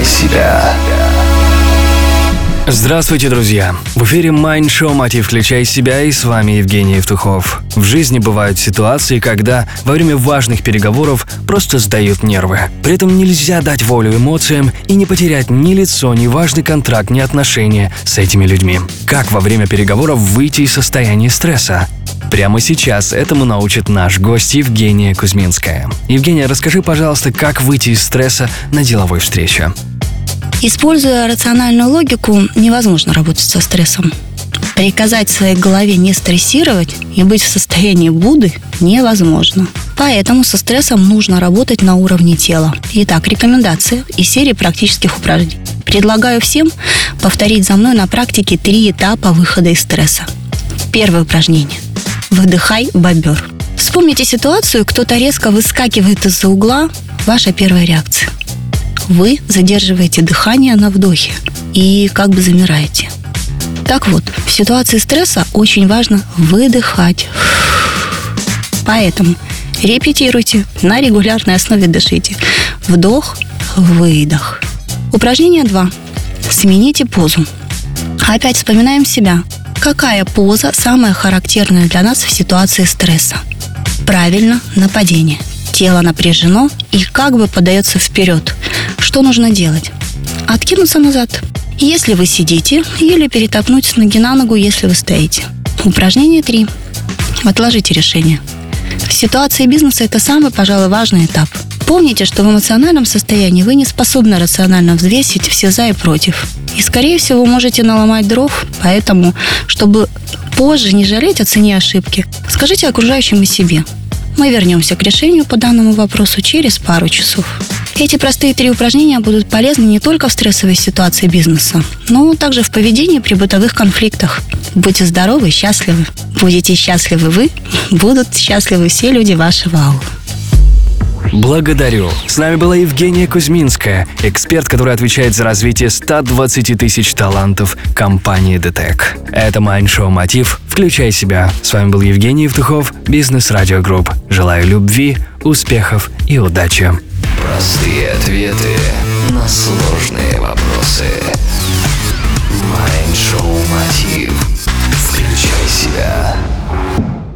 Включай себя. Здравствуйте, друзья! В эфире Mind Show «Мотив. Включай себя» и с вами Евгений Евтухов. В жизни бывают ситуации, когда во время важных переговоров просто сдают нервы. При этом нельзя дать волю эмоциям и не потерять ни лицо, ни важный контракт, ни отношения с этими людьми. Как во время переговоров выйти из состояния стресса? Прямо сейчас этому научит наш гость Евгения Кузьминская. Евгения, расскажи, пожалуйста, как выйти из стресса на деловой встрече. Используя рациональную логику, невозможно работать со стрессом. Приказать своей голове не стрессировать и быть в состоянии Будды невозможно. Поэтому со стрессом нужно работать на уровне тела. Итак, рекомендации из серии практических упражнений. Предлагаю всем повторить за мной на практике три этапа выхода из стресса. Первое упражнение. Выдыхай бобер. Вспомните ситуацию, кто-то резко выскакивает из-за угла, ваша первая реакция вы задерживаете дыхание на вдохе и как бы замираете. Так вот, в ситуации стресса очень важно выдыхать. Поэтому репетируйте, на регулярной основе дышите. Вдох, выдох. Упражнение 2. Смените позу. Опять вспоминаем себя. Какая поза самая характерная для нас в ситуации стресса? Правильно, нападение. Тело напряжено и как бы подается вперед. Что нужно делать? Откинуться назад. Если вы сидите, или перетопнуть с ноги на ногу, если вы стоите. Упражнение 3. Отложите решение. В ситуации бизнеса это самый, пожалуй, важный этап. Помните, что в эмоциональном состоянии вы не способны рационально взвесить все за и против. И, скорее всего, можете наломать дров, поэтому, чтобы позже не жалеть о цене ошибки, скажите окружающим и себе. Мы вернемся к решению по данному вопросу через пару часов. Эти простые три упражнения будут полезны не только в стрессовой ситуации бизнеса, но также в поведении при бытовых конфликтах. Будьте здоровы счастливы. Будете счастливы вы, будут счастливы все люди вашего аула. Благодарю. С нами была Евгения Кузьминская, эксперт, который отвечает за развитие 120 тысяч талантов компании ДТЭК. Это Майндшоу Мотив. Включай себя. С вами был Евгений Евтухов, Бизнес Радио Групп. Желаю любви, успехов и удачи. Простые ответы на сложные вопросы. Майншоу